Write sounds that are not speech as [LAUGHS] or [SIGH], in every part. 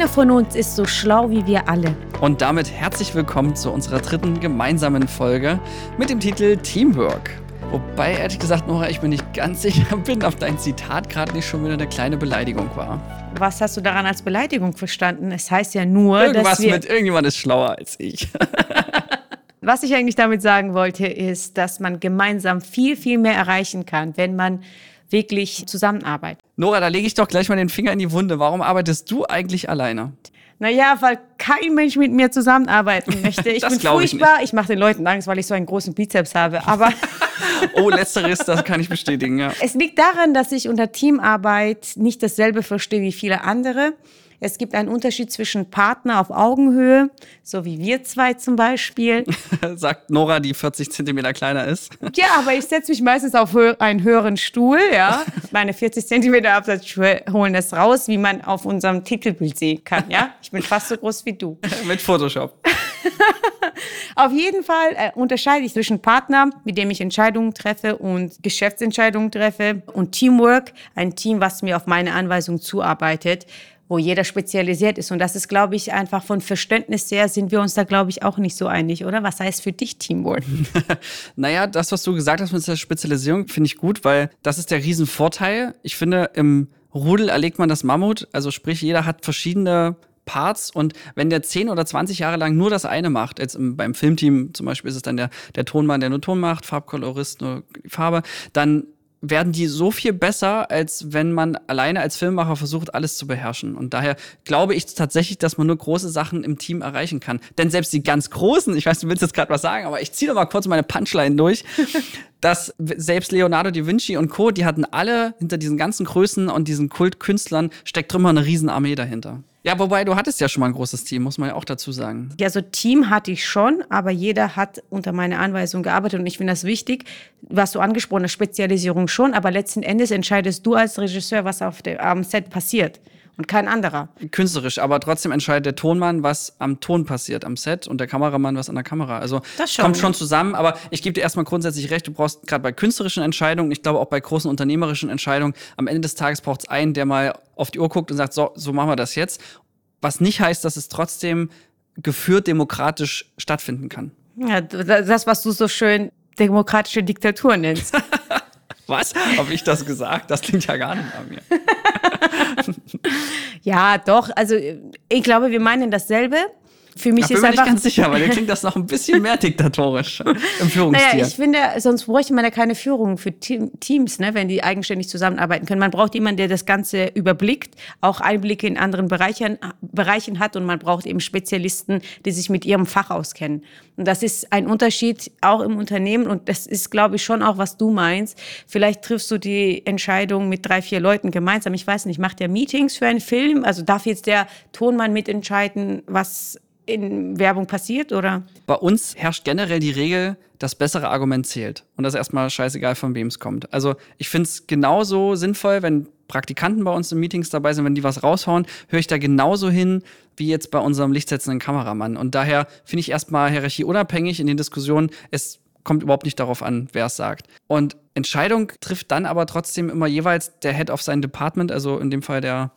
Keiner von uns ist so schlau wie wir alle. Und damit herzlich willkommen zu unserer dritten gemeinsamen Folge mit dem Titel Teamwork. Wobei, ehrlich gesagt, Nora, ich mir nicht ganz sicher [LAUGHS] bin, ob dein Zitat gerade nicht schon wieder eine kleine Beleidigung war. Was hast du daran als Beleidigung verstanden? Es heißt ja nur, Irgendwas dass wir mit irgendjemand ist schlauer als ich. [LAUGHS] [LAUGHS] Was ich eigentlich damit sagen wollte, ist, dass man gemeinsam viel, viel mehr erreichen kann, wenn man wirklich zusammenarbeitet. Nora, da lege ich doch gleich mal den Finger in die Wunde. Warum arbeitest du eigentlich alleine? Naja, weil kein Mensch mit mir zusammenarbeiten [LAUGHS] möchte. Ich bin glaub ich furchtbar. Ich, mache den Leuten Angst, weil ich so einen großen Bizeps habe. Aber [LAUGHS] Oh, letzteres, das kann ich bestätigen, ja. es liegt daran, dass ich unter Teamarbeit nicht dasselbe verstehe wie viele andere. Es gibt einen Unterschied zwischen Partner auf Augenhöhe, so wie wir zwei zum Beispiel. [LAUGHS] Sagt Nora, die 40 Zentimeter kleiner ist. Ja, aber ich setze mich meistens auf hö einen höheren Stuhl, ja. Meine 40 Zentimeter Absatzschuhe holen das raus, wie man auf unserem Titelbild sehen kann, ja. Ich bin fast so groß wie du. [LAUGHS] Mit Photoshop. [LAUGHS] Auf jeden Fall äh, unterscheide ich zwischen Partner, mit dem ich Entscheidungen treffe und Geschäftsentscheidungen treffe und Teamwork, ein Team, was mir auf meine Anweisung zuarbeitet wo jeder spezialisiert ist. Und das ist, glaube ich, einfach von Verständnis her sind wir uns da, glaube ich, auch nicht so einig, oder? Was heißt für dich Teamwork? [LAUGHS] Naja, das, was du gesagt hast mit der Spezialisierung, finde ich gut, weil das ist der Riesenvorteil. Ich finde, im Rudel erlegt man das Mammut. Also sprich, jeder hat verschiedene Parts und wenn der 10 oder 20 Jahre lang nur das eine macht, jetzt im, beim Filmteam zum Beispiel ist es dann der, der Tonmann, der nur Ton macht, Farbkolorist nur die Farbe, dann werden die so viel besser, als wenn man alleine als Filmemacher versucht, alles zu beherrschen. Und daher glaube ich tatsächlich, dass man nur große Sachen im Team erreichen kann. Denn selbst die ganz großen, ich weiß, du willst jetzt gerade was sagen, aber ich ziehe doch mal kurz meine Punchline durch, [LAUGHS] dass selbst Leonardo da Vinci und Co., die hatten alle hinter diesen ganzen Größen und diesen Kultkünstlern steckt immer eine Riesenarmee dahinter. Ja, wobei du hattest ja schon mal ein großes Team, muss man ja auch dazu sagen. Ja, so Team hatte ich schon, aber jeder hat unter meiner Anweisung gearbeitet und ich finde das wichtig, was du angesprochen hast, Spezialisierung schon, aber letzten Endes entscheidest du als Regisseur, was auf dem am Set passiert und kein anderer. Künstlerisch, aber trotzdem entscheidet der Tonmann, was am Ton passiert, am Set und der Kameramann, was an der Kamera. Also Das schon, kommt schon zusammen, aber ich gebe dir erstmal grundsätzlich recht, du brauchst gerade bei künstlerischen Entscheidungen, ich glaube auch bei großen unternehmerischen Entscheidungen, am Ende des Tages braucht es einen, der mal auf die Uhr guckt und sagt, so, so machen wir das jetzt. Was nicht heißt, dass es trotzdem geführt demokratisch stattfinden kann. Ja, das, was du so schön demokratische Diktatur nennst. [LAUGHS] Was? Habe ich das gesagt? Das klingt ja gar nicht an mir. [LAUGHS] ja, doch, also ich glaube, wir meinen dasselbe. Für mich Ich bin ist mir nicht einfach. ganz sicher, weil dir [LAUGHS] klingt das noch ein bisschen mehr diktatorisch im Naja, Führungsstil. ich finde, sonst bräuchte man ja keine Führung für Team, Teams, ne, wenn die eigenständig zusammenarbeiten können. Man braucht jemanden, der das Ganze überblickt, auch Einblicke in anderen Bereichen, Bereichen hat und man braucht eben Spezialisten, die sich mit ihrem Fach auskennen. Und das ist ein Unterschied auch im Unternehmen und das ist, glaube ich, schon auch, was du meinst. Vielleicht triffst du die Entscheidung mit drei, vier Leuten gemeinsam. Ich weiß nicht, macht der Meetings für einen Film? Also darf jetzt der Tonmann mitentscheiden, was in Werbung passiert oder? Bei uns herrscht generell die Regel, das bessere Argument zählt. Und das ist erstmal scheißegal, von wem es kommt. Also ich finde es genauso sinnvoll, wenn Praktikanten bei uns in Meetings dabei sind, wenn die was raushauen, höre ich da genauso hin, wie jetzt bei unserem lichtsetzenden Kameramann. Und daher finde ich erstmal hierarchieunabhängig in den Diskussionen, es kommt überhaupt nicht darauf an, wer es sagt. Und Entscheidung trifft dann aber trotzdem immer jeweils der Head of sein Department, also in dem Fall der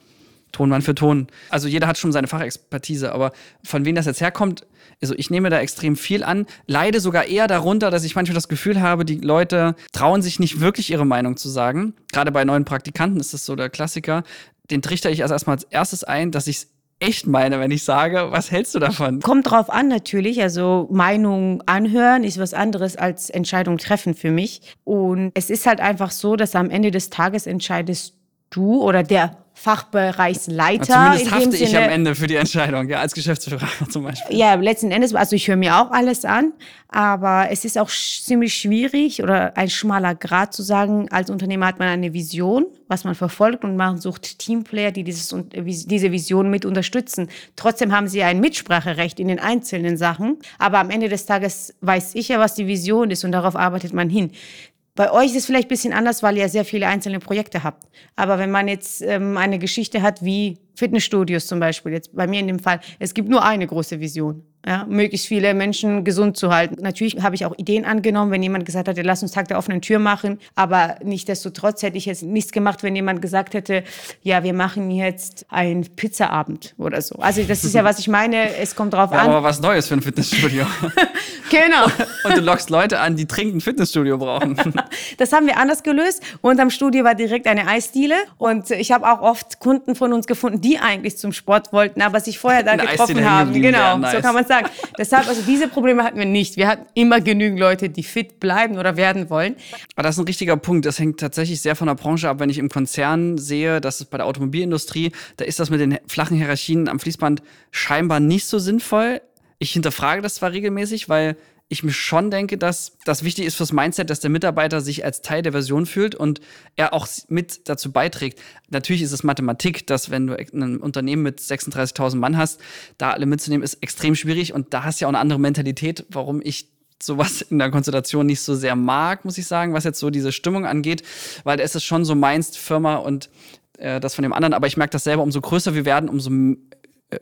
Tonmann für Ton. Also jeder hat schon seine Fachexpertise, aber von wem das jetzt herkommt, also ich nehme da extrem viel an, leide sogar eher darunter, dass ich manchmal das Gefühl habe, die Leute trauen sich nicht wirklich ihre Meinung zu sagen. Gerade bei neuen Praktikanten ist das so der Klassiker. Den trichter ich also erstmal als erstes ein, dass ich es echt meine, wenn ich sage, was hältst du davon? Kommt drauf an natürlich. Also Meinung anhören ist was anderes als Entscheidung treffen für mich. Und es ist halt einfach so, dass am Ende des Tages entscheidest du oder der Fachbereichsleiter. Zumindest in dem hafte ich Sinne, am Ende für die Entscheidung, ja, als Geschäftsführer [LAUGHS] zum Beispiel. Ja, letzten Endes, also ich höre mir auch alles an, aber es ist auch ziemlich schwierig oder ein schmaler Grad zu sagen, als Unternehmer hat man eine Vision, was man verfolgt und man sucht Teamplayer, die dieses, diese Vision mit unterstützen. Trotzdem haben sie ein Mitspracherecht in den einzelnen Sachen, aber am Ende des Tages weiß ich ja, was die Vision ist und darauf arbeitet man hin. Bei euch ist es vielleicht ein bisschen anders, weil ihr sehr viele einzelne Projekte habt. Aber wenn man jetzt ähm, eine Geschichte hat wie Fitnessstudios zum Beispiel, jetzt bei mir in dem Fall, es gibt nur eine große Vision ja, möglichst viele Menschen gesund zu halten. Natürlich habe ich auch Ideen angenommen, wenn jemand gesagt hatte, lass uns Tag der offenen Tür machen, aber nichtdestotrotz hätte ich jetzt nichts gemacht, wenn jemand gesagt hätte, ja, wir machen jetzt einen Pizzaabend oder so. Also das ist ja, [LAUGHS] was ich meine, es kommt drauf ja, an. Aber was Neues für ein Fitnessstudio. [LAUGHS] genau. [LAUGHS] Und du lockst Leute an, die dringend ein Fitnessstudio brauchen. das haben wir anders gelöst. Und am Studio war direkt eine Eisdiele und ich habe auch oft Kunden von uns gefunden, die eigentlich zum Sport wollten, aber sich vorher da eine getroffen haben. Genau, so kann man sagen. Deshalb, also diese Probleme hatten wir nicht. Wir hatten immer genügend Leute, die fit bleiben oder werden wollen. Aber das ist ein richtiger Punkt. Das hängt tatsächlich sehr von der Branche ab. Wenn ich im Konzern sehe, dass es bei der Automobilindustrie, da ist das mit den flachen Hierarchien am Fließband scheinbar nicht so sinnvoll. Ich hinterfrage das zwar regelmäßig, weil ich mir schon denke, dass das wichtig ist fürs Mindset, dass der Mitarbeiter sich als Teil der Version fühlt und er auch mit dazu beiträgt. Natürlich ist es Mathematik, dass wenn du ein Unternehmen mit 36.000 Mann hast, da alle mitzunehmen, ist extrem schwierig und da hast du ja auch eine andere Mentalität, warum ich sowas in der Konstellation nicht so sehr mag, muss ich sagen, was jetzt so diese Stimmung angeht, weil es ist schon so meinst Firma und äh, das von dem anderen, aber ich merke das selber, umso größer wir werden, umso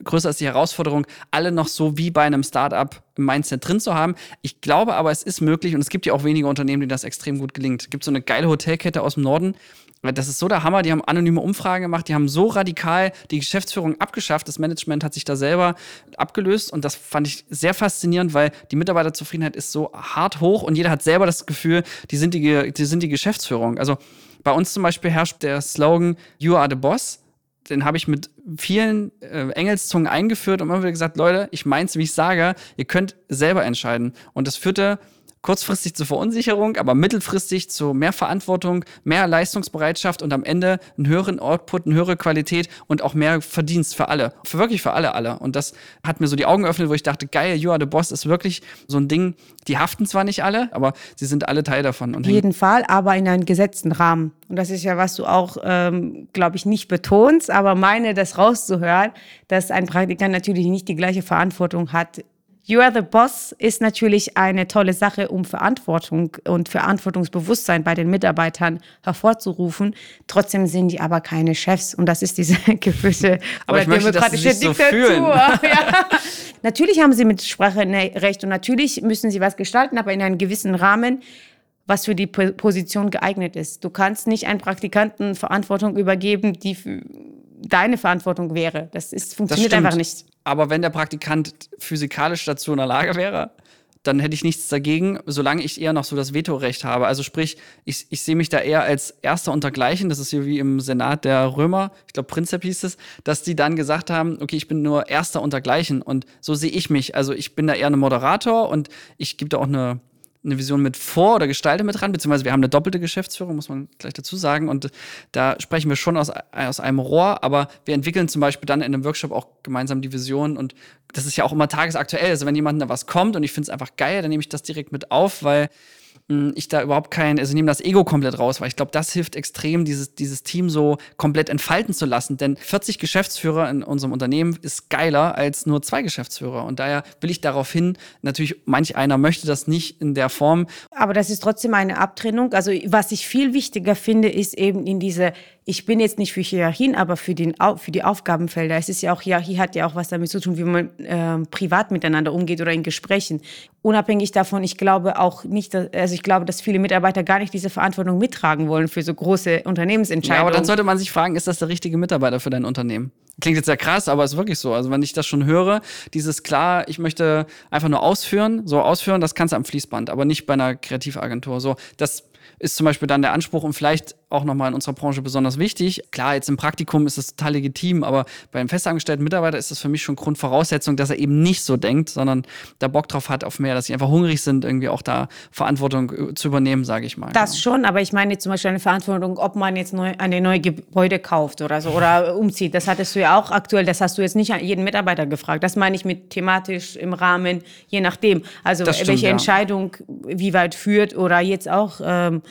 größer ist die Herausforderung, alle noch so wie bei einem Startup im Mindset drin zu haben. Ich glaube aber, es ist möglich und es gibt ja auch wenige Unternehmen, denen das extrem gut gelingt. Es gibt so eine geile Hotelkette aus dem Norden. Das ist so der Hammer. Die haben anonyme Umfragen gemacht. Die haben so radikal die Geschäftsführung abgeschafft. Das Management hat sich da selber abgelöst. Und das fand ich sehr faszinierend, weil die Mitarbeiterzufriedenheit ist so hart hoch und jeder hat selber das Gefühl, die sind die, die, sind die Geschäftsführung. Also bei uns zum Beispiel herrscht der Slogan You are the Boss den habe ich mit vielen äh, Engelszungen eingeführt und immer wieder gesagt, Leute, ich mein's, wie ich sage, ihr könnt selber entscheiden. Und das führte kurzfristig zur Verunsicherung, aber mittelfristig zu mehr Verantwortung, mehr Leistungsbereitschaft und am Ende einen höheren Output, eine höhere Qualität und auch mehr Verdienst für alle. Für wirklich für alle, alle. Und das hat mir so die Augen geöffnet, wo ich dachte, geil, You are the Boss ist wirklich so ein Ding. Die haften zwar nicht alle, aber sie sind alle Teil davon. Auf jeden Fall, aber in einem gesetzten Rahmen. Und das ist ja, was du auch, ähm, glaube ich, nicht betonst, aber meine, das rauszuhören, dass ein Praktikant natürlich nicht die gleiche Verantwortung hat You are the Boss ist natürlich eine tolle Sache, um Verantwortung und Verantwortungsbewusstsein bei den Mitarbeitern hervorzurufen. Trotzdem sind die aber keine Chefs und das ist diese [LAUGHS] gewisse aber demokratische Diktatur. So [LAUGHS] ja. Natürlich haben sie mit Sprache recht und natürlich müssen sie was gestalten, aber in einem gewissen Rahmen was für die Position geeignet ist. Du kannst nicht einen Praktikanten Verantwortung übergeben, die deine Verantwortung wäre. Das ist, funktioniert das einfach nicht. Aber wenn der Praktikant physikalisch dazu in der Lage wäre, dann hätte ich nichts dagegen, solange ich eher noch so das Vetorecht habe. Also sprich, ich, ich sehe mich da eher als Erster untergleichen. Das ist hier wie im Senat der Römer, ich glaube Prinzip hieß es, dass die dann gesagt haben, okay, ich bin nur Erster untergleichen. Und so sehe ich mich. Also ich bin da eher ein Moderator und ich gebe da auch eine eine Vision mit vor oder gestalte mit dran, beziehungsweise wir haben eine doppelte Geschäftsführung, muss man gleich dazu sagen. Und da sprechen wir schon aus, aus einem Rohr, aber wir entwickeln zum Beispiel dann in einem Workshop auch gemeinsam die Vision und das ist ja auch immer tagesaktuell. Also wenn jemand da was kommt und ich finde es einfach geil, dann nehme ich das direkt mit auf, weil ich da überhaupt kein, also nehme das Ego komplett raus, weil ich glaube, das hilft extrem, dieses, dieses Team so komplett entfalten zu lassen. Denn 40 Geschäftsführer in unserem Unternehmen ist geiler als nur zwei Geschäftsführer. Und daher will ich darauf hin, natürlich, manch einer möchte das nicht in der Form. Aber das ist trotzdem eine Abtrennung. Also was ich viel wichtiger finde, ist eben in diese ich bin jetzt nicht für Hierarchien, aber für, den, für die Aufgabenfelder. Es ist ja auch, Hierarchie hat ja auch was damit zu tun, wie man äh, privat miteinander umgeht oder in Gesprächen. Unabhängig davon, ich glaube auch nicht, dass, also ich glaube, dass viele Mitarbeiter gar nicht diese Verantwortung mittragen wollen für so große Unternehmensentscheidungen. Ja, aber dann sollte man sich fragen, ist das der richtige Mitarbeiter für dein Unternehmen? Klingt jetzt sehr krass, aber ist wirklich so. Also wenn ich das schon höre, dieses klar, ich möchte einfach nur ausführen, so ausführen, das kannst du am Fließband, aber nicht bei einer Kreativagentur. So, das ist zum Beispiel dann der Anspruch und vielleicht auch nochmal in unserer Branche besonders wichtig. Klar, jetzt im Praktikum ist es total legitim, aber beim festangestellten Mitarbeiter ist das für mich schon Grundvoraussetzung, dass er eben nicht so denkt, sondern da Bock drauf hat auf mehr, dass sie einfach hungrig sind, irgendwie auch da Verantwortung äh, zu übernehmen, sage ich mal. Das genau. schon, aber ich meine zum Beispiel eine Verantwortung, ob man jetzt neu, eine neue Gebäude kauft oder so oder [LAUGHS] umzieht. Das hattest du ja auch aktuell, das hast du jetzt nicht an jeden Mitarbeiter gefragt. Das meine ich mit thematisch im Rahmen, je nachdem. Also stimmt, welche ja. Entscheidung wie weit führt oder jetzt auch, äh, ähm,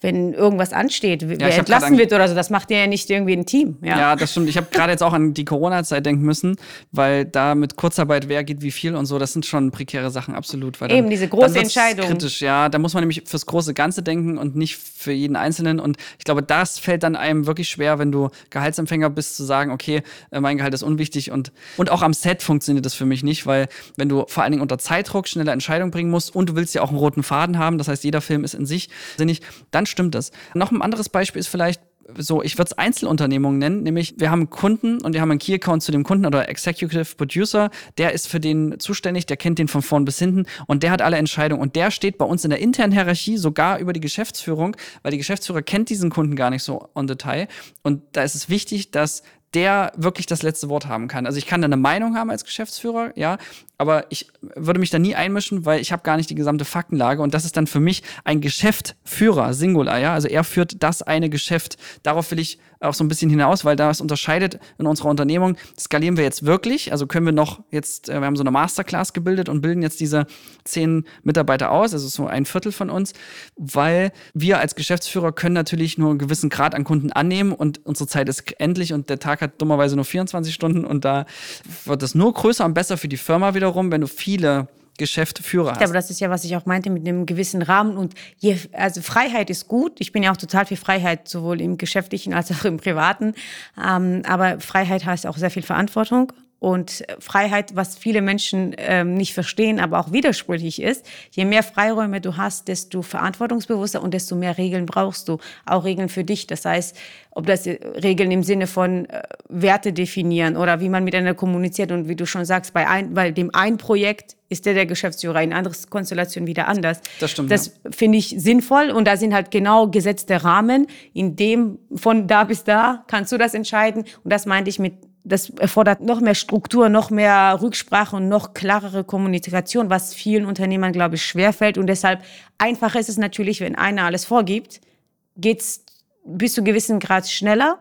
wenn irgendwas ansteht, wer ich hab grad entlassen wird oder so. Das macht ja nicht irgendwie ein Team. Ja. Ja, das stimmt. Ich habe gerade jetzt auch an die Corona-Zeit denken müssen, weil da mit Kurzarbeit, wer geht wie viel und so, das sind schon prekäre Sachen, absolut. Dann, Eben, diese große Entscheidung. kritisch, ja. Da muss man nämlich fürs große Ganze denken und nicht für jeden Einzelnen. Und ich glaube, das fällt dann einem wirklich schwer, wenn du Gehaltsempfänger bist, zu sagen, okay, äh, mein Gehalt ist unwichtig. Und, und auch am Set funktioniert das für mich nicht, weil wenn du vor allen Dingen unter Zeitdruck schnelle Entscheidungen bringen musst und du willst ja auch einen roten Faden haben, das heißt, jeder Film ist in sich sinnig, dann stimmt das. Noch ein anderes Beispiel ist vielleicht, so, ich würde es Einzelunternehmungen nennen, nämlich wir haben einen Kunden und wir haben einen Key-Account zu dem Kunden oder Executive Producer, der ist für den zuständig, der kennt den von vorn bis hinten und der hat alle Entscheidungen und der steht bei uns in der internen Hierarchie sogar über die Geschäftsführung, weil die Geschäftsführer kennt diesen Kunden gar nicht so on Detail und da ist es wichtig, dass der wirklich das letzte Wort haben kann. Also ich kann da eine Meinung haben als Geschäftsführer, ja, aber ich würde mich da nie einmischen, weil ich habe gar nicht die gesamte Faktenlage und das ist dann für mich ein Geschäftsführer, Singular, ja, also er führt das eine Geschäft. Darauf will ich auch so ein bisschen hinaus, weil das unterscheidet in unserer Unternehmung, skalieren wir jetzt wirklich, also können wir noch jetzt, äh, wir haben so eine Masterclass gebildet und bilden jetzt diese zehn Mitarbeiter aus, also so ein Viertel von uns, weil wir als Geschäftsführer können natürlich nur einen gewissen Grad an Kunden annehmen und unsere Zeit ist endlich und der Tag hat dummerweise nur 24 Stunden und da wird es nur größer und besser für die Firma wiederum, wenn du viele Geschäftsführer hast. Aber das ist ja, was ich auch meinte mit einem gewissen Rahmen. Und je, also Freiheit ist gut. Ich bin ja auch total für Freiheit, sowohl im Geschäftlichen als auch im Privaten. Ähm, aber Freiheit heißt auch sehr viel Verantwortung. Und Freiheit, was viele Menschen ähm, nicht verstehen, aber auch widersprüchlich ist, je mehr Freiräume du hast, desto verantwortungsbewusster und desto mehr Regeln brauchst du. Auch Regeln für dich. Das heißt, ob das äh, Regeln im Sinne von äh, Werte definieren oder wie man miteinander kommuniziert und wie du schon sagst, bei, ein, bei dem ein Projekt ist der der Geschäftsführer, in anderes Konstellation wieder anders. Das stimmt, Das finde ich sinnvoll und da sind halt genau gesetzte Rahmen, in dem von da bis da kannst du das entscheiden und das meinte ich mit das erfordert noch mehr Struktur, noch mehr Rücksprache und noch klarere Kommunikation, was vielen Unternehmern, glaube ich, schwerfällt. Und deshalb einfacher ist es natürlich, wenn einer alles vorgibt, geht's bis zu gewissen Grad schneller.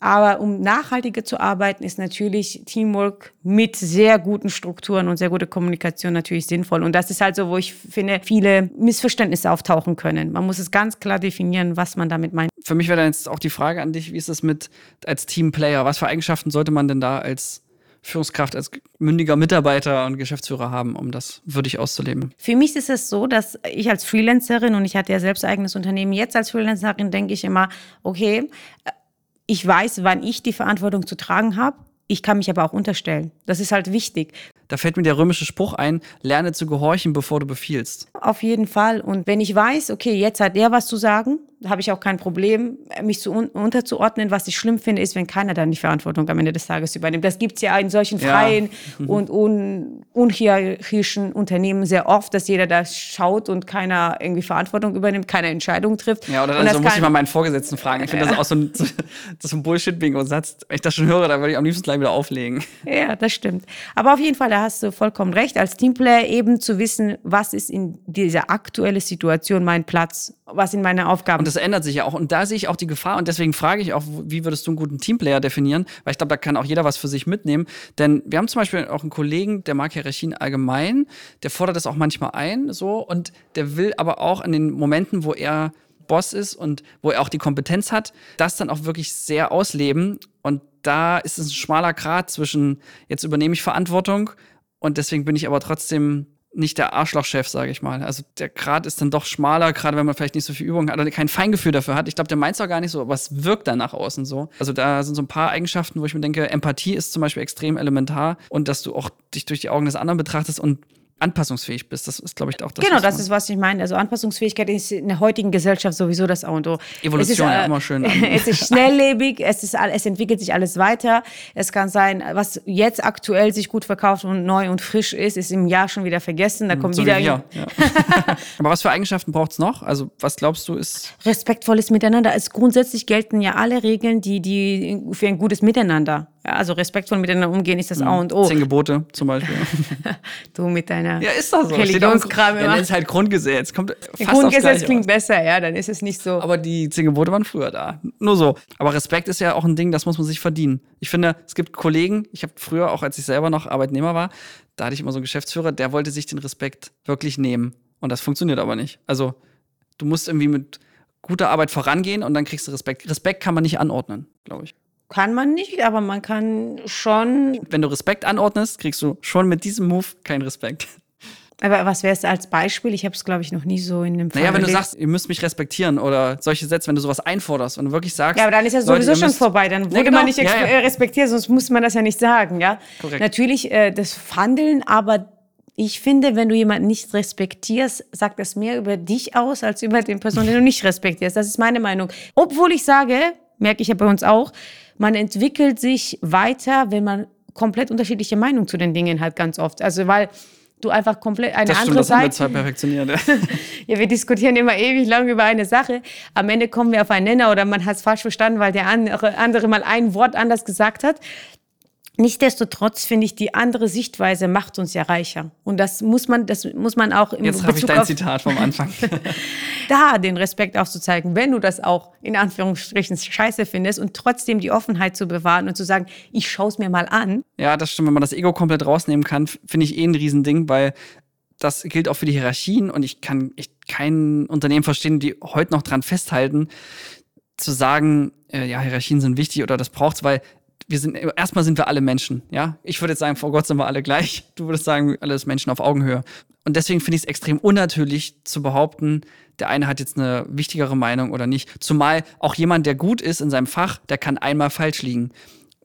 Aber um nachhaltiger zu arbeiten, ist natürlich Teamwork mit sehr guten Strukturen und sehr guter Kommunikation natürlich sinnvoll. Und das ist halt so, wo ich finde, viele Missverständnisse auftauchen können. Man muss es ganz klar definieren, was man damit meint. Für mich wäre dann jetzt auch die Frage an dich, wie ist es mit als Teamplayer? Was für Eigenschaften sollte man denn da als Führungskraft, als mündiger Mitarbeiter und Geschäftsführer haben, um das würdig auszuleben? Für mich ist es so, dass ich als Freelancerin und ich hatte ja selbst eigenes Unternehmen, jetzt als Freelancerin denke ich immer, okay, ich weiß, wann ich die Verantwortung zu tragen habe. Ich kann mich aber auch unterstellen. Das ist halt wichtig. Da fällt mir der römische Spruch ein, lerne zu gehorchen, bevor du befiehlst. Auf jeden Fall. Und wenn ich weiß, okay, jetzt hat der was zu sagen, habe ich auch kein Problem, mich zu un unterzuordnen. Was ich schlimm finde, ist, wenn keiner dann die Verantwortung am Ende des Tages übernimmt. Das gibt's ja in solchen Ja. freien und un unhierarchischen Unternehmen sehr oft, dass jeder da schaut und keiner irgendwie Verantwortung übernimmt, keine Entscheidung trifft. Ja, oder dann so muss ich mal meinen Vorgesetzten fragen. Ich finde das auch so ein, so ein Bullshit-Bingo-Satz. Wenn ich das schon höre, dann würde ich am liebsten gleich wieder auflegen. Ja, das stimmt. Aber auf jeden Fall, da hast du vollkommen recht, als Teamplayer eben zu wissen, was ist in dieser aktuellen Situation mein Platz, was sind meine Aufgaben. Das ändert sich ja auch. Und da sehe ich auch die Gefahr. Und deswegen frage ich auch, wie würdest du einen guten Teamplayer definieren? Weil ich glaube, da kann auch jeder was für sich mitnehmen. Denn wir haben zum Beispiel auch einen Kollegen, der mag Hierarchien allgemein. Der fordert das auch manchmal ein, so. Und der will aber auch in den Momenten, wo er Boss ist und wo er auch die Kompetenz hat, das dann auch wirklich sehr ausleben. Und da ist es ein schmaler Grat zwischen, jetzt übernehme ich Verantwortung und deswegen bin ich aber trotzdem nicht der Arschlochchef, sage ich mal. Also der Grad ist dann doch schmaler, gerade wenn man vielleicht nicht so viel Übung hat oder kein Feingefühl dafür hat. Ich glaube, der meint es auch gar nicht so, aber es wirkt dann nach außen so. Also da sind so ein paar Eigenschaften, wo ich mir denke, Empathie ist zum Beispiel extrem elementar und dass du auch dich durch die Augen des anderen betrachtest und anpassungsfähig bist. Das ist, glaube ich, auch das. Genau, das ist, was ich meine. Also Anpassungsfähigkeit ist in der heutigen Gesellschaft sowieso das A und O. Evolution, ist, ja, immer schön. [LAUGHS] es ist schnelllebig, es, ist, es entwickelt sich alles weiter. Es kann sein, was jetzt aktuell sich gut verkauft und neu und frisch ist, ist im Jahr schon wieder vergessen. Da kommt so wie wieder. [LAUGHS] Ja. aber was für Eigenschaften braucht es noch? Also was glaubst du ist respektvolles Miteinander. Es grundsätzlich gelten ja alle Regeln, die, die für ein gutes Miteinander. Also respektvoll miteinander umgehen ist das A und O. zehn Gebote zum Beispiel? [LAUGHS] Du mit deiner ja, ist das so. Religionskram immer. nenn es halt Grundgesetz. Kommt fast Grundgesetz klingt raus. besser, ja, dann ist es nicht so. Aber die zehn Gebote waren früher da. Nur so. Aber Respekt ist ja auch ein Ding, das muss man sich verdienen. Ich finde, es gibt Kollegen, ich habe früher, auch als ich selber noch Arbeitnehmer war, da hatte ich immer so einen Geschäftsführer, der wollte sich den Respekt wirklich nehmen. Und das funktioniert aber nicht. Also Du musst irgendwie mit guter Arbeit vorangehen und dann kriegst du Respekt. Respekt kann man nicht anordnen, glaube ich. Kann man nicht, aber man kann schon. Wenn du Respekt anordnest, kriegst du schon mit diesem Move keinen Respekt. Aber was wäre es als Beispiel? Ich habe es, glaube ich, noch nie so in dem Fall. Naja, wenn du sagst, ihr müsst mich respektieren oder solche Sätze, wenn du sowas einforderst und wirklich sagst. Ja, aber dann ist ja sowieso schon vorbei. Dann wurde ja, genau. man nicht ja, ja. Äh, respektiert, sonst muss man das ja nicht sagen, ja. Korrekt. Natürlich äh, das Handeln, aber ich finde, wenn du jemanden nicht respektierst, sagt das mehr über dich aus als über den Person, den du nicht respektierst. Das ist meine Meinung. Obwohl ich sage, merke ich ja bei uns auch, man entwickelt sich weiter, wenn man komplett unterschiedliche Meinungen zu den Dingen hat, ganz oft. Also, weil du einfach komplett eine das andere stimmt, Seite. Perfektioniert. Ja. [LAUGHS] ja, wir diskutieren immer ewig lang über eine Sache. Am Ende kommen wir auf einen Nenner oder man hat es falsch verstanden, weil der andere mal ein Wort anders gesagt hat. Nichtsdestotrotz finde ich, die andere Sichtweise macht uns ja reicher. Und das muss man, das muss man auch im Jetzt habe ich dein Zitat vom Anfang. [LAUGHS] da den Respekt aufzuzeigen, wenn du das auch in Anführungsstrichen scheiße findest und trotzdem die Offenheit zu bewahren und zu sagen, ich schaue es mir mal an. Ja, das stimmt. Wenn man das Ego komplett rausnehmen kann, finde ich eh ein Riesending, weil das gilt auch für die Hierarchien und ich kann echt kein Unternehmen verstehen, die heute noch dran festhalten, zu sagen, äh, ja, Hierarchien sind wichtig oder das braucht's, weil wir sind, erstmal sind wir alle Menschen, ja. Ich würde jetzt sagen, vor Gott sind wir alle gleich. Du würdest sagen, alles Menschen auf Augenhöhe. Und deswegen finde ich es extrem unnatürlich zu behaupten, der eine hat jetzt eine wichtigere Meinung oder nicht. Zumal auch jemand, der gut ist in seinem Fach, der kann einmal falsch liegen.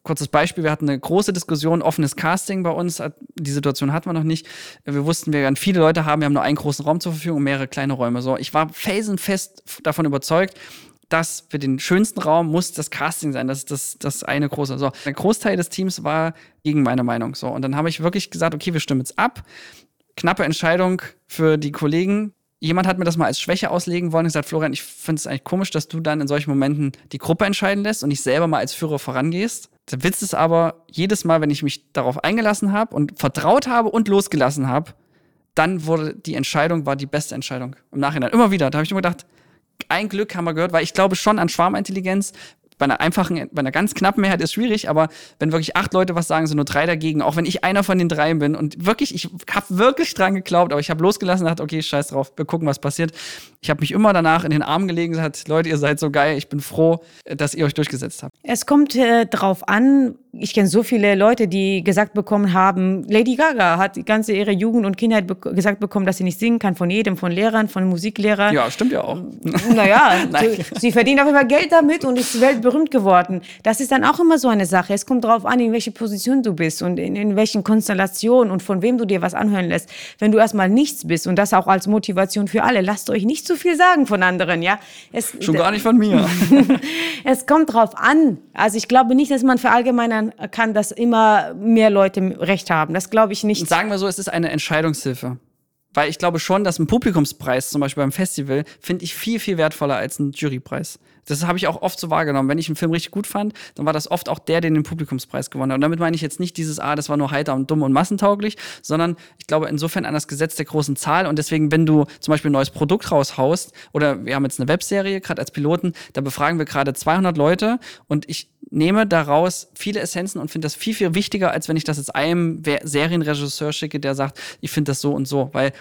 Kurzes Beispiel, wir hatten eine große Diskussion, offenes Casting bei uns. Die Situation hatten wir noch nicht. Wir wussten, wir werden viele Leute haben, wir haben nur einen großen Raum zur Verfügung und mehrere kleine Räume. So, ich war felsenfest davon überzeugt, das für den schönsten Raum muss das Casting sein. Das ist das, das eine große. So, der Großteil des Teams war gegen meine Meinung. So, und dann habe ich wirklich gesagt, okay, wir stimmen jetzt ab. Knappe Entscheidung für die Kollegen. Jemand hat mir das mal als Schwäche auslegen wollen und gesagt, Florian, ich finde es eigentlich komisch, dass du dann in solchen Momenten die Gruppe entscheiden lässt und nicht selber mal als Führer vorangehst. Der Witz ist aber, jedes Mal, wenn ich mich darauf eingelassen habe und vertraut habe und losgelassen habe, dann wurde die Entscheidung, war die beste Entscheidung im Nachhinein. Immer wieder. Da habe ich immer gedacht, ein Glück haben wir gehört, weil ich glaube schon an Schwarmintelligenz. Bei einer einfachen, bei einer ganz knappen Mehrheit ist schwierig, aber wenn wirklich acht Leute was sagen, sind nur drei dagegen, auch wenn ich einer von den dreien bin und wirklich, ich habe wirklich dran geglaubt, aber ich habe losgelassen und dachte, okay, scheiß drauf, wir gucken, was passiert. Ich habe mich immer danach in den Armen gelegen und gesagt, Leute, ihr seid so geil, ich bin froh, dass ihr euch durchgesetzt habt. Es kommt äh, drauf an, ich kenne so viele Leute, die gesagt bekommen haben, Lady Gaga hat die ganze ihre Jugend und Kindheit be gesagt bekommen, dass sie nicht singen kann, von jedem, von Lehrern, von Musiklehrern. Ja, stimmt ja auch. Naja, [LAUGHS] so, sie verdient auch immer Geld damit und ist weltberühmt geworden. Das ist dann auch immer so eine Sache. Es kommt darauf an, in welche Position du bist und in, in welchen Konstellationen und von wem du dir was anhören lässt. Wenn du erstmal nichts bist und das auch als Motivation für alle, lasst euch nicht zu viel sagen von anderen, ja. Es, Schon gar nicht von mir. [LAUGHS] es kommt drauf an. Also ich glaube nicht, dass man verallgemeinern kann, dass immer mehr Leute Recht haben. Das glaube ich nicht. Sagen wir so, es ist eine Entscheidungshilfe. Weil ich glaube schon, dass ein Publikumspreis, zum Beispiel beim Festival, finde ich viel, viel wertvoller als ein Jurypreis. Das habe ich auch oft so wahrgenommen. Wenn ich einen Film richtig gut fand, dann war das oft auch der, der den Publikumspreis gewonnen hat. Und damit meine ich jetzt nicht dieses, ah, das war nur heiter und dumm und massentauglich, sondern ich glaube insofern an das Gesetz der großen Zahl. Und deswegen, wenn du zum Beispiel ein neues Produkt raushaust, oder wir haben jetzt eine Webserie, gerade als Piloten, da befragen wir gerade 200 Leute und ich nehme daraus viele Essenzen und finde das viel, viel wichtiger, als wenn ich das jetzt einem Serienregisseur schicke, der sagt, ich finde das so und so. Weil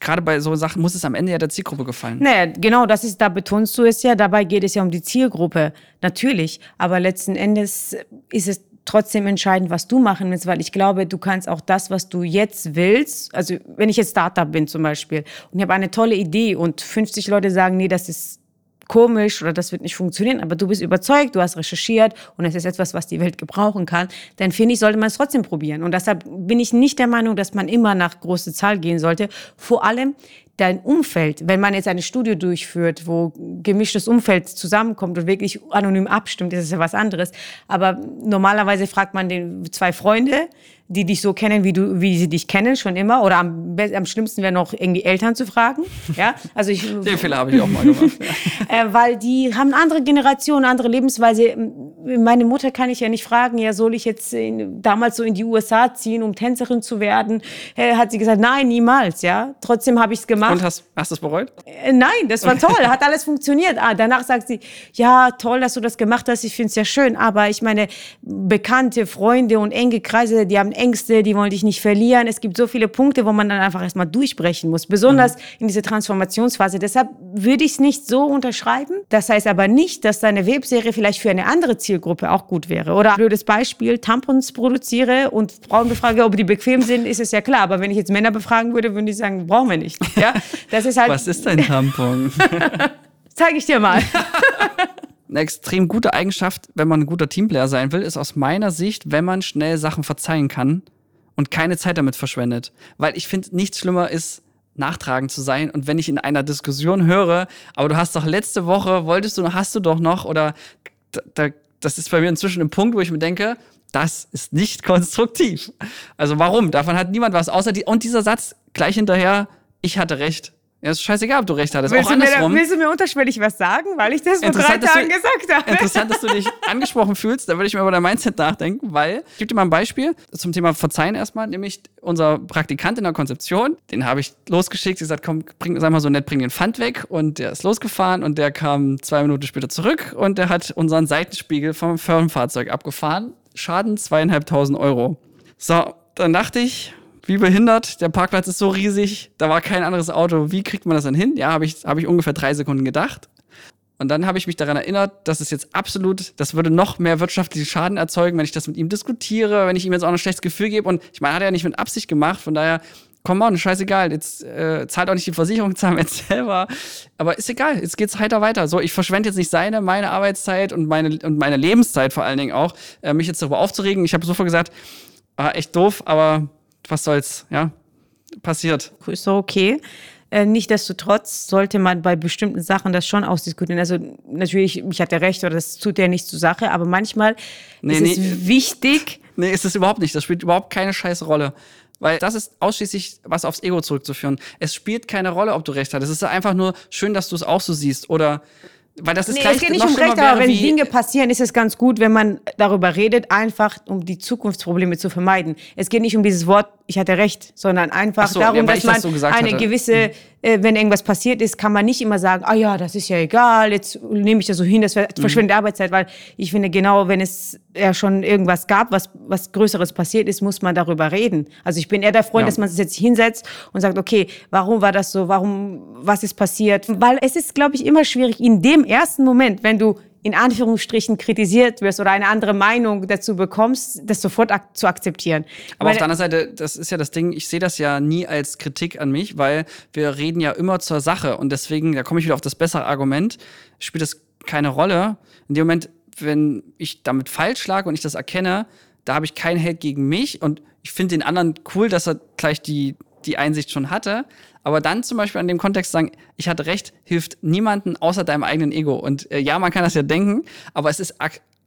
gerade bei so Sachen muss es am Ende ja der Zielgruppe gefallen. Naja, genau, das ist, da betonst du es ja, dabei geht es ja um die Zielgruppe, natürlich. Aber letzten Endes ist es trotzdem entscheidend, was du machen willst, weil ich glaube, du kannst auch das, was du jetzt willst, also wenn ich jetzt Startup bin zum Beispiel und ich habe eine tolle Idee und 50 Leute sagen, nee, das ist komisch oder das wird nicht funktionieren, aber du bist überzeugt, du hast recherchiert und es ist etwas, was die Welt gebrauchen kann, dann finde ich, sollte man es trotzdem probieren. Und deshalb bin ich nicht der Meinung, dass man immer nach große Zahl gehen sollte. Vor allem dein Umfeld, wenn man jetzt eine Studie durchführt, wo gemischtes Umfeld zusammenkommt und wirklich anonym abstimmt, ist es ja was anderes. Aber normalerweise fragt man den zwei Freunde, die dich so kennen, wie du, wie sie dich kennen, schon immer. Oder am, am schlimmsten wäre noch irgendwie Eltern zu fragen. [LAUGHS] Ja, also ich. Den Fehler habe ich auch mal gemacht. [LAUGHS] Äh, weil die haben eine andere Generation, eine andere Lebensweise. Meine Mutter kann ich ja nicht fragen, ja, soll ich jetzt in, damals so in die USA ziehen, um Tänzerin zu werden? Äh, hat sie gesagt, nein, niemals, ja. Trotzdem habe ich es gemacht. Und hast, hast du es bereut? Äh, nein, das war toll, hat alles [LAUGHS] funktioniert. Ah, danach sagt sie, ja, toll, dass du das gemacht hast, ich finde es ja schön, aber ich meine, Bekannte, Freunde und enge Kreise, die haben Ängste, die wollen dich nicht verlieren. Es gibt so viele Punkte, wo man dann einfach erstmal durchbrechen muss, besonders mhm. in diese Transformationsphase. Deshalb würde ich es nicht so unterschreiben. Das heißt aber nicht, dass deine Webserie vielleicht für eine andere Zielgruppe auch gut wäre. Oder blödes Beispiel, Tampons produziere und Frauen befrage, ob die bequem sind, ist es ja klar. Aber wenn ich jetzt Männer befragen würde, würden die sagen, brauchen wir nicht. Ja, das ist halt. Was ist ein Tampon? [LAUGHS] Zeige ich dir mal. [LAUGHS] Eine extrem gute Eigenschaft, wenn man ein guter Teamplayer sein will, ist aus meiner Sicht, wenn man schnell Sachen verzeihen kann und keine Zeit damit verschwendet. Weil ich finde, nichts schlimmer ist, nachtragend zu sein. Und wenn ich in einer Diskussion höre, aber du hast doch letzte Woche, wolltest du, hast du doch noch, oder da, das ist bei mir inzwischen ein Punkt, wo ich mir denke, das ist nicht [LAUGHS] konstruktiv. Also warum? Davon hat niemand was, außer die, und dieser Satz gleich hinterher, ich hatte recht. Ja, ist scheißegal, ob du recht hattest. Willst, auch andersrum. Mir, willst du mir unterschwellig was sagen, weil ich das vor drei Tagen du, gesagt habe? Interessant, dass du dich [LAUGHS] angesprochen fühlst. Da würde ich mir über dein Mindset nachdenken, weil ich gebe dir mal ein Beispiel zum Thema Verzeihen erstmal. Nämlich unser Praktikant in der Konzeption, den habe ich losgeschickt. Ich gesagt, komm, bring, sag mal so nett, bring den Pfand weg. Und der ist losgefahren und der kam zwei Minuten später zurück und der hat unseren Seitenspiegel vom Firmenfahrzeug abgefahren. Schaden zweieinhalbtausend Euro. So, dann dachte ich, wie behindert, der Parkplatz ist so riesig, da war kein anderes Auto. Wie kriegt man das dann hin? Ja, habe ich, hab ich ungefähr drei Sekunden gedacht. Und dann habe ich mich daran erinnert, dass es jetzt absolut, das würde noch mehr wirtschaftlichen Schaden erzeugen, wenn ich das mit ihm diskutiere, wenn ich ihm jetzt auch ein schlechtes Gefühl gebe. Und ich meine, hat er ja nicht mit Absicht gemacht, von daher, komm on, scheißegal, jetzt äh, zahlt auch nicht die Versicherung, [LAUGHS] zahlen wir jetzt selber. Aber ist egal, jetzt geht's heiter weiter. So, ich verschwende jetzt nicht seine, meine Arbeitszeit und meine, und meine Lebenszeit vor allen Dingen auch, äh, mich jetzt darüber aufzuregen. Ich habe sofort gesagt, ah, echt doof, aber was soll's, ja, passiert. Ist so okay. Äh, Nichtsdestotrotz sollte man bei bestimmten Sachen das schon ausdiskutieren. Also natürlich, ich hatte recht oder das tut ja nicht zur Sache, aber manchmal nee, ist nee, es wichtig. Nee, ist es überhaupt nicht. Das spielt überhaupt keine scheiß Rolle. Weil das ist ausschließlich was aufs Ego zurückzuführen. Es spielt keine Rolle, ob du recht hast. Es ist einfach nur schön, dass du es auch so siehst. Oder weil das ist nee, gleich es geht nicht um Recht, aber wenn Dinge passieren, ist es ganz gut, wenn man darüber redet, einfach um die Zukunftsprobleme zu vermeiden. Es geht nicht um dieses Wort, ich hatte recht, sondern einfach so, darum, ja, dass man das so eine hatte. gewisse, mhm. Wenn irgendwas passiert ist, kann man nicht immer sagen, ah ja, das ist ja egal, jetzt nehme ich das so hin, das mhm. verschwindet Arbeitszeit, weil ich finde genau, wenn es ja schon irgendwas gab, was, was Größeres passiert ist, muss man darüber reden. Also ich bin eher der Freund, ja. dass man sich jetzt hinsetzt und sagt, okay, warum war das so, warum, was ist passiert? Weil es ist, glaube ich, immer schwierig, in dem ersten Moment, wenn du in Anführungsstrichen kritisiert wirst oder eine andere Meinung dazu bekommst, das sofort ak zu akzeptieren. Aber auf der anderen Seite, das ist ja das Ding, ich sehe das ja nie als Kritik an mich, weil wir reden ja immer zur Sache und deswegen, da komme ich wieder auf das bessere Argument, spielt das keine Rolle. In dem Moment, wenn ich damit falsch lag und ich das erkenne, da habe ich keinen Held gegen mich und ich finde den anderen cool, dass er gleich die, die Einsicht schon hatte. Aber dann zum Beispiel an dem Kontext sagen, ich hatte recht, hilft niemanden außer deinem eigenen Ego. Und äh, ja, man kann das ja denken, aber es ist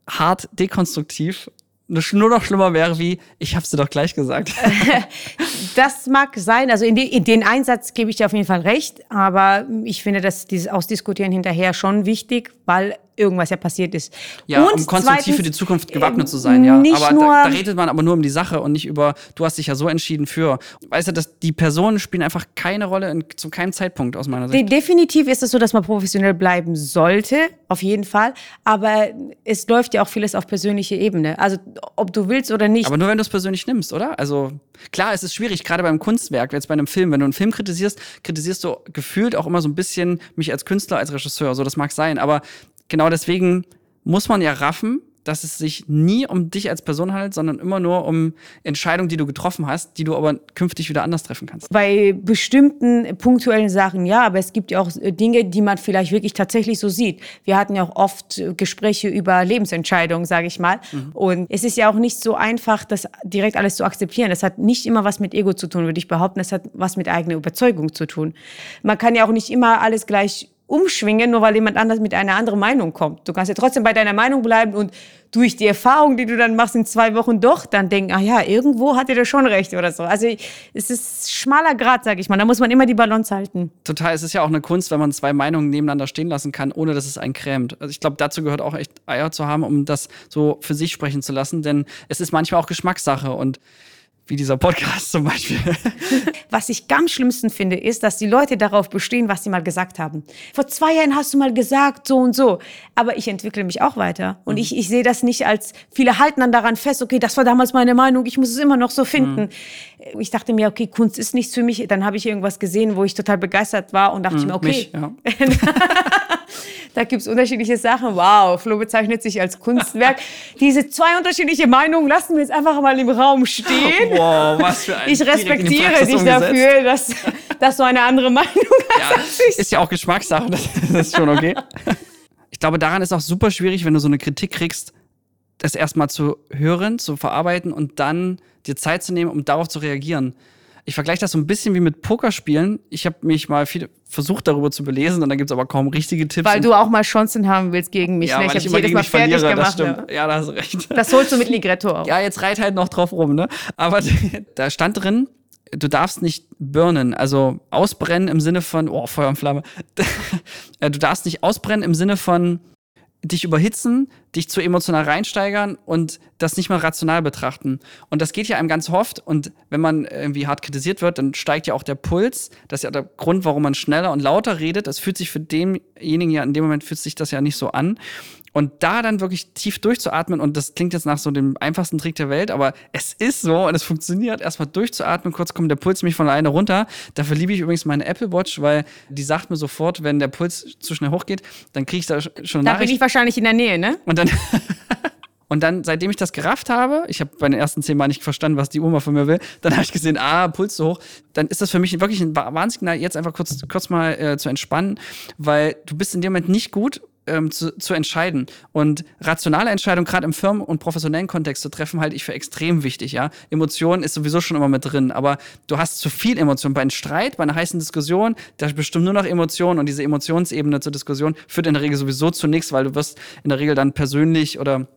hart dekonstruktiv nur noch schlimmer wäre wie, ich hab's dir doch gleich gesagt. [LAUGHS] [LAUGHS] das mag sein, also in, die, in, den Einsatz gebe ich dir auf jeden Fall recht, aber ich finde, dass dieses Ausdiskutieren hinterher schon wichtig, weil irgendwas ja passiert ist. Ja, und um konstruktiv zweitens, für die Zukunft gewappnet zu sein, ja. Aber da, da, redet man aber nur um die Sache und nicht über, du hast dich ja so entschieden für. Weißt du, dass die Personen spielen einfach keine Rolle in, zu keinem Zeitpunkt aus meiner Sicht. definitiv ist es so, dass man professionell bleiben sollte, auf jeden Fall. Aber es läuft ja auch vieles auf persönlicher Ebene. Also ob du willst oder nicht. Aber nur wenn du es persönlich nimmst, oder? Also klar, es ist schwierig, gerade beim Kunstwerk, jetzt bei einem Film. Wenn du einen Film kritisierst, kritisierst du gefühlt auch immer so ein bisschen mich als Künstler, als Regisseur. So, das mag sein. Aber genau deswegen muss man ja raffen, dass es sich nie um dich als Person handelt, sondern immer nur um Entscheidungen, die du getroffen hast, die du aber künftig wieder anders treffen kannst. Bei bestimmten punktuellen Sachen ja, aber es gibt ja auch Dinge, die man vielleicht wirklich tatsächlich so sieht. Wir hatten ja auch oft Gespräche über Lebensentscheidungen, sage ich mal. Mhm. Und es ist ja auch nicht so einfach, das direkt alles zu akzeptieren. Das hat nicht immer was mit Ego zu tun, würde ich behaupten. Das hat was mit eigener Überzeugung zu tun. Man kann ja auch nicht immer alles gleich umschwingen, nur weil jemand anders mit einer anderen Meinung kommt. Du kannst ja trotzdem bei deiner Meinung bleiben und durch die Erfahrung, die du dann machst in zwei Wochen doch dann denken, ah ja, irgendwo hat er schon recht oder so. Also es ist schmaler Grad, sag ich mal. Da muss man immer die Balance halten. Total. Es ist ja auch eine Kunst, wenn man zwei Meinungen nebeneinander stehen lassen kann, ohne dass es einen krämt. Also ich glaube, dazu gehört auch echt Eier zu haben, um das so für sich sprechen zu lassen, denn es ist manchmal auch Geschmackssache und wie dieser Podcast zum Beispiel. [LAUGHS] Was ich ganz schlimmsten finde, ist, dass die Leute darauf bestehen, was sie mal gesagt haben. Vor zwei Jahren hast du mal gesagt, so und so. Aber ich entwickle mich auch weiter. Und mhm. ich, ich sehe das nicht als, viele halten dann daran fest, okay, das war damals meine Meinung, ich muss es immer noch so finden. Mhm. Ich dachte mir, okay, Kunst ist nichts für mich. Dann habe ich irgendwas gesehen, wo ich total begeistert war und dachte mhm, mir, okay. Mich, ja. [LAUGHS] [LAUGHS] Da gibt es unterschiedliche Sachen. Wow, Flo bezeichnet sich als Kunstwerk. [LAUGHS] Diese zwei unterschiedliche Meinungen lassen wir jetzt einfach mal im Raum stehen. [LAUGHS] Wow, was für ein Ich respektiere dich dafür, dass, dass du eine andere Meinung hast. Ja, ist ja auch Geschmackssache, das, das ist schon okay. [LAUGHS] Ich glaube, daran ist auch super schwierig, wenn du so eine Kritik kriegst, das erstmal zu hören, zu verarbeiten und dann dir Zeit zu nehmen, um darauf zu reagieren ich vergleiche das so ein bisschen wie mit Pokerspielen. Ich habe mich mal viel versucht, darüber zu belesen und dann gibt es aber kaum richtige Tipps. Weil du auch mal Chancen haben willst gegen mich. Ja, ne? Ich habe jedes Mal fertig verliere, gemacht. Das stimmt. Ja. da hast du recht. Das holst du mit Ligretto auch. Ja, jetzt reit halt noch drauf rum, ne? Aber [LAUGHS] da stand drin, du darfst nicht burnen, also ausbrennen im Sinne von, oh, Feuer und Flamme. [LAUGHS] du darfst nicht ausbrennen im Sinne von, dich überhitzen, dich zu emotional reinsteigern und das nicht mal rational betrachten. Und das geht ja einem ganz oft. Und wenn man irgendwie hart kritisiert wird, dann steigt ja auch der Puls. Das ist ja der Grund, warum man schneller und lauter redet. Das fühlt sich für denjenigen ja in dem Moment fühlt sich das ja nicht so an. Und da dann wirklich tief durchzuatmen, und das klingt jetzt nach so dem einfachsten Trick der Welt, aber es ist so und es funktioniert, erstmal durchzuatmen, kurz kommt der Puls mich von alleine runter. Dafür liebe ich übrigens meine Apple Watch, weil die sagt mir sofort, wenn der Puls zu schnell hochgeht, dann kriege ich da schon Da bin ich wahrscheinlich in der Nähe, ne? Und dann. [LAUGHS] Und dann, seitdem ich das gerafft habe, ich habe bei den ersten zehn Mal nicht verstanden, was die Oma von mir will, dann habe ich gesehen, ah, Puls so hoch. Dann ist das für mich wirklich ein Warnsignal, jetzt einfach kurz, kurz mal äh, zu entspannen, weil du bist in dem Moment nicht gut ähm, zu, zu entscheiden. Und rationale Entscheidungen, gerade im Firmen- und professionellen Kontext zu treffen, halte ich für extrem wichtig. Ja? Emotionen ist sowieso schon immer mit drin, aber du hast zu viel Emotionen. Bei einem Streit, bei einer heißen Diskussion, da bestimmt nur noch Emotionen und diese Emotionsebene zur Diskussion führt in der Regel sowieso zu nichts, weil du wirst in der Regel dann persönlich oder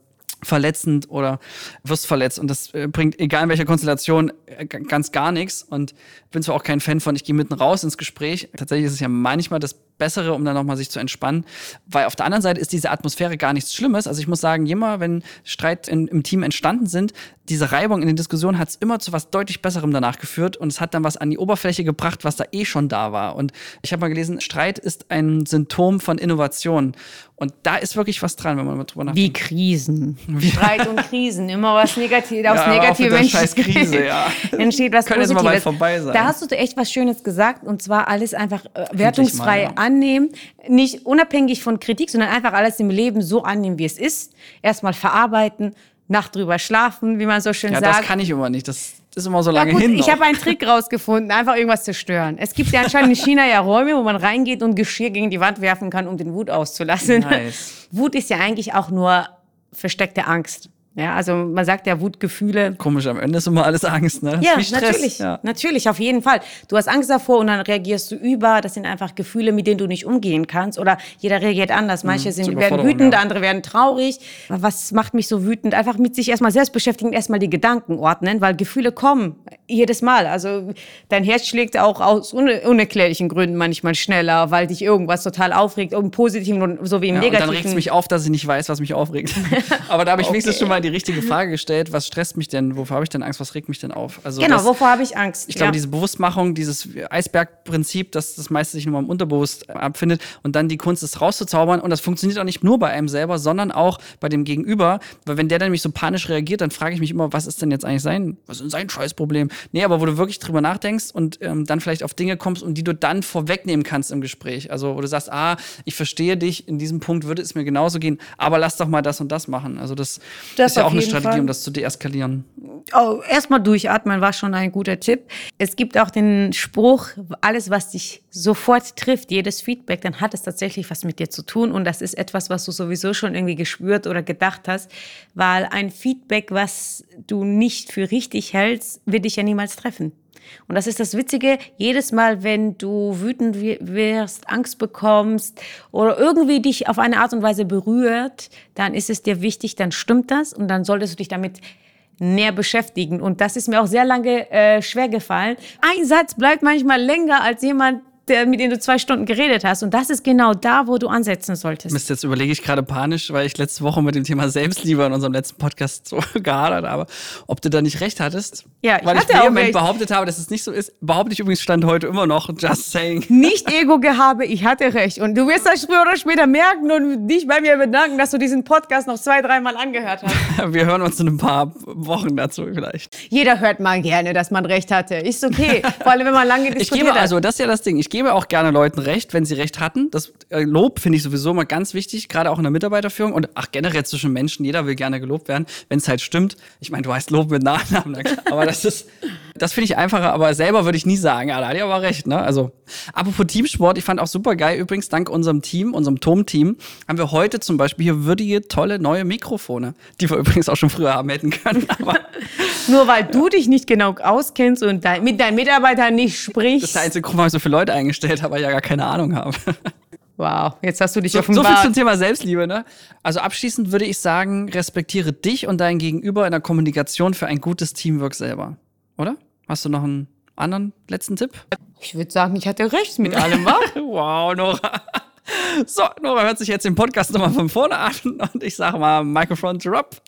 verletzend oder wirst verletzt und das äh, bringt egal in welcher Konstellation äh, ganz gar nichts und bin zwar auch kein Fan von ich gehe mitten raus ins Gespräch tatsächlich ist es ja manchmal das Bessere, um dann nochmal sich zu entspannen. Weil auf der anderen Seite ist diese Atmosphäre gar nichts Schlimmes. Also ich muss sagen, immer wenn Streit in, im Team entstanden sind, diese Reibung in den Diskussionen hat es immer zu was deutlich Besserem danach geführt und es hat dann was an die Oberfläche gebracht, was da eh schon da war. Und ich habe mal gelesen, Streit ist ein Symptom von Innovation. Und da ist wirklich was dran, wenn man mal drüber nachdenkt. Wie Krisen. [LAUGHS] Streit und Krisen. Immer was Negatives. Aus ja, Negative entsteht, Krise, ja. [LAUGHS] entsteht was Können Positives. Jetzt mal bald vorbei sein. Da hast du echt was Schönes gesagt. Und zwar alles einfach äh, wertungsfrei mal, ja. Annehmen. Nicht unabhängig von Kritik, sondern einfach alles im Leben so annehmen, wie es ist. Erstmal verarbeiten, Nacht drüber schlafen, wie man so schön ja, sagt. Das kann ich immer nicht. Das ist immer so lange ja, gut, hin. Ich habe einen Trick rausgefunden, einfach irgendwas zu stören. Es gibt ja anscheinend in China ja Räume, wo man reingeht und Geschirr gegen die Wand werfen kann, um den Wut auszulassen. Nice. Wut ist ja eigentlich auch nur versteckte Angst. Ja, also man sagt ja Wutgefühle. Komisch, am Ende ist immer alles Angst, ne? Ja, natürlich, ja. natürlich, auf jeden Fall. Du hast Angst davor und dann reagierst du über. Das sind einfach Gefühle, mit denen du nicht umgehen kannst. Oder jeder reagiert anders. Manche mhm, sind, werden wütend, ja. andere werden traurig. Was macht mich so wütend? Einfach mit sich erstmal selbst beschäftigen, erstmal die Gedanken ordnen, weil Gefühle kommen jedes Mal. Also dein Herz schlägt auch aus unerklärlichen Gründen manchmal schneller, weil dich irgendwas total aufregt, im Positiven so wie im ja, Negativen. Und dann regt es mich auf, dass ich nicht weiß, was mich aufregt. [LAUGHS] Aber da habe ich okay. wenigstens schon mal die richtige Frage gestellt, was stresst mich denn, wovor habe ich denn Angst, was regt mich denn auf? Also genau, das, wovor habe ich Angst? Ich glaube, ja. diese Bewusstmachung, dieses Eisbergprinzip, dass das meiste sich nur mal im Unterbewusst abfindet und dann die Kunst ist rauszuzaubern und das funktioniert auch nicht nur bei einem selber, sondern auch bei dem Gegenüber, weil wenn der dann nämlich so panisch reagiert, dann frage ich mich immer, was ist denn jetzt eigentlich sein, was ist denn sein Scheißproblem? Nee, aber wo du wirklich drüber nachdenkst und ähm, dann vielleicht auf Dinge kommst und die du dann vorwegnehmen kannst im Gespräch. Also, wo du sagst, ah, ich verstehe dich, in diesem Punkt würde es mir genauso gehen, aber lass doch mal das und das machen. Also, das, das ist ja auch eine Strategie, Fall. um das zu deeskalieren. Oh, erstmal durchatmen war schon ein guter Tipp. Es gibt auch den Spruch, alles, was dich sofort trifft, jedes Feedback, dann hat es tatsächlich was mit dir zu tun. Und das ist etwas, was du sowieso schon irgendwie gespürt oder gedacht hast. Weil ein Feedback, was du nicht für richtig hältst, wird dich ja niemals treffen. Und das ist das Witzige, jedes Mal, wenn du wütend wirst, Angst bekommst oder irgendwie dich auf eine Art und Weise berührt, dann ist es dir wichtig, dann stimmt das und dann solltest du dich damit näher beschäftigen. Und das ist mir auch sehr lange äh, schwer gefallen. Ein Satz bleibt manchmal länger als jemand, der, mit dem du zwei Stunden geredet hast. Und das ist genau da, wo du ansetzen solltest. Mist, jetzt überlege ich gerade panisch, weil ich letzte Woche mit dem Thema Selbstliebe in unserem letzten Podcast so [LAUGHS] gehadert habe, ob du da nicht recht hattest. Ja, ich weil hatte ich recht. behauptet habe, dass es nicht so ist. Behaupte ich übrigens Stand heute immer noch, just saying. [LAUGHS] Nicht Ego-Gehabe, ich hatte recht. Und du wirst das früher oder später merken und dich bei mir bedanken, dass du diesen Podcast noch zwei, dreimal angehört hast. [LAUGHS] Wir hören uns in ein paar Wochen dazu vielleicht. Jeder hört mal gerne, dass man recht hatte. Ist okay. Vor allem, wenn man lange diskutiert ich gebe, hat. Also, das ist ja das Ding. Ich gebe auch gerne Leuten recht, wenn sie recht hatten. Das Lob finde ich sowieso mal ganz wichtig, gerade auch in der Mitarbeiterführung und ach generell zwischen Menschen. Jeder will gerne gelobt werden, wenn es halt stimmt. Ich meine, du heißt Lob mit Nachnamen, aber das ist, das finde ich einfacher. Aber selber würde ich nie sagen, ja, da hat ja aber recht. Ne? Also, apropos Teamsport, ich fand auch super geil. Übrigens, dank unserem Team, unserem Tom-Team, haben wir heute zum Beispiel hier würdige, tolle neue Mikrofone, die wir übrigens auch schon früher haben hätten können. [LAUGHS] Aber Nur weil du dich nicht genau auskennst und dein, mit deinen Mitarbeitern nicht sprichst. Das ist der einzige Grund, warum ich so viele Leute eingestellt habe, weil ich ja gar keine Ahnung habe. Wow, jetzt hast du dich so, offenbart. So viel zum Thema Selbstliebe, ne? Also abschließend würde ich sagen, respektiere dich und dein Gegenüber in der Kommunikation für ein gutes Teamwork selber. Oder? Hast du noch einen anderen letzten Tipp? Ich würde sagen, ich hatte recht mit allem, wa? [LAUGHS] wow, Nora. So, Nora hört sich jetzt den Podcast nochmal von vorne an und ich sage mal, Microphone drop.